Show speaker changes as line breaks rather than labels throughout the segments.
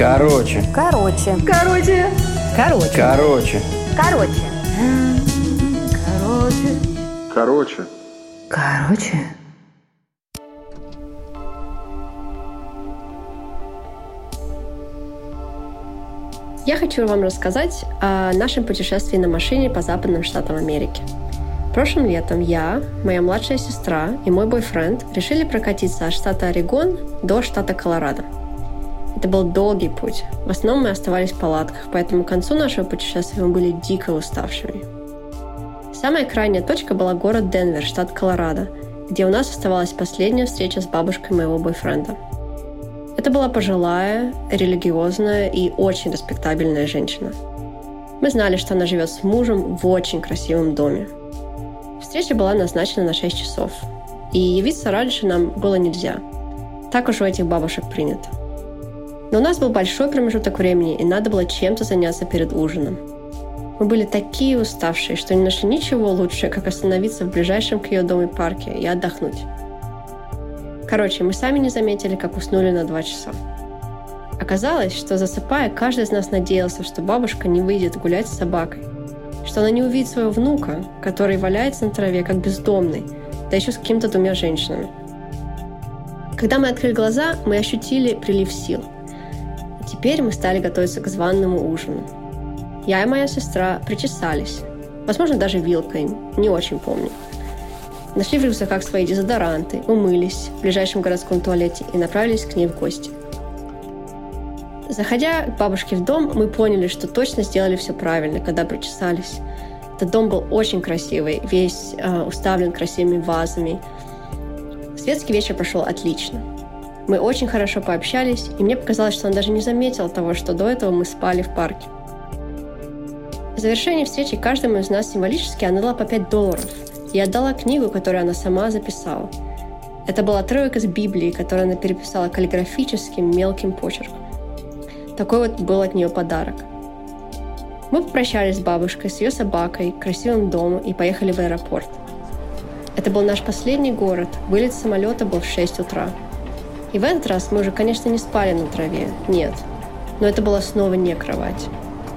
Короче.
Короче.
Короче.
Короче.
Короче.
Короче. Короче.
Короче.
Короче.
Я хочу вам рассказать о нашем путешествии на машине по западным штатам Америки. Прошлым летом я, моя младшая сестра и мой бойфренд решили прокатиться от штата Орегон до штата Колорадо. Это был долгий путь. В основном мы оставались в палатках, поэтому к концу нашего путешествия мы были дико уставшими. Самая крайняя точка была город Денвер, штат Колорадо, где у нас оставалась последняя встреча с бабушкой моего бойфренда. Это была пожилая, религиозная и очень респектабельная женщина. Мы знали, что она живет с мужем в очень красивом доме. Встреча была назначена на 6 часов, и явиться раньше нам было нельзя. Так уж у этих бабушек принято. Но у нас был большой промежуток времени, и надо было чем-то заняться перед ужином. Мы были такие уставшие, что не нашли ничего лучше, как остановиться в ближайшем к ее дому парке и отдохнуть. Короче, мы сами не заметили, как уснули на два часа. Оказалось, что засыпая, каждый из нас надеялся, что бабушка не выйдет гулять с собакой, что она не увидит своего внука, который валяется на траве, как бездомный, да еще с какими-то двумя женщинами. Когда мы открыли глаза, мы ощутили прилив сил. Теперь мы стали готовиться к званному ужину. Я и моя сестра причесались. Возможно, даже вилкой, не очень помню. Нашли в рюкзаках свои дезодоранты, умылись в ближайшем городском туалете и направились к ней в гости. Заходя к бабушке в дом, мы поняли, что точно сделали все правильно, когда причесались. Этот дом был очень красивый, весь э, уставлен красивыми вазами. Светский вечер прошел отлично. Мы очень хорошо пообщались, и мне показалось, что она даже не заметила того, что до этого мы спали в парке. В завершении встречи каждому из нас символически она дала по 5 долларов – и отдала книгу, которую она сама записала. Это был отрывок из Библии, который она переписала каллиграфическим мелким почерком. Такой вот был от нее подарок. Мы попрощались с бабушкой, с ее собакой, красивым домом и поехали в аэропорт. Это был наш последний город. Вылет самолета был в 6 утра. И в этот раз мы уже, конечно, не спали на траве. Нет. Но это была снова не кровать.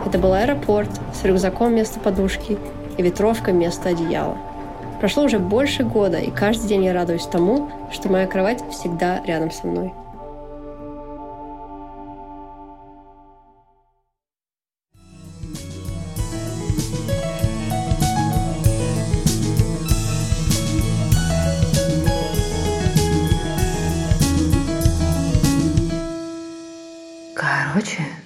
Это был аэропорт с рюкзаком вместо подушки и ветровкой вместо одеяла. Прошло уже больше года, и каждый день я радуюсь тому, что моя кровать всегда рядом со мной.
Короче.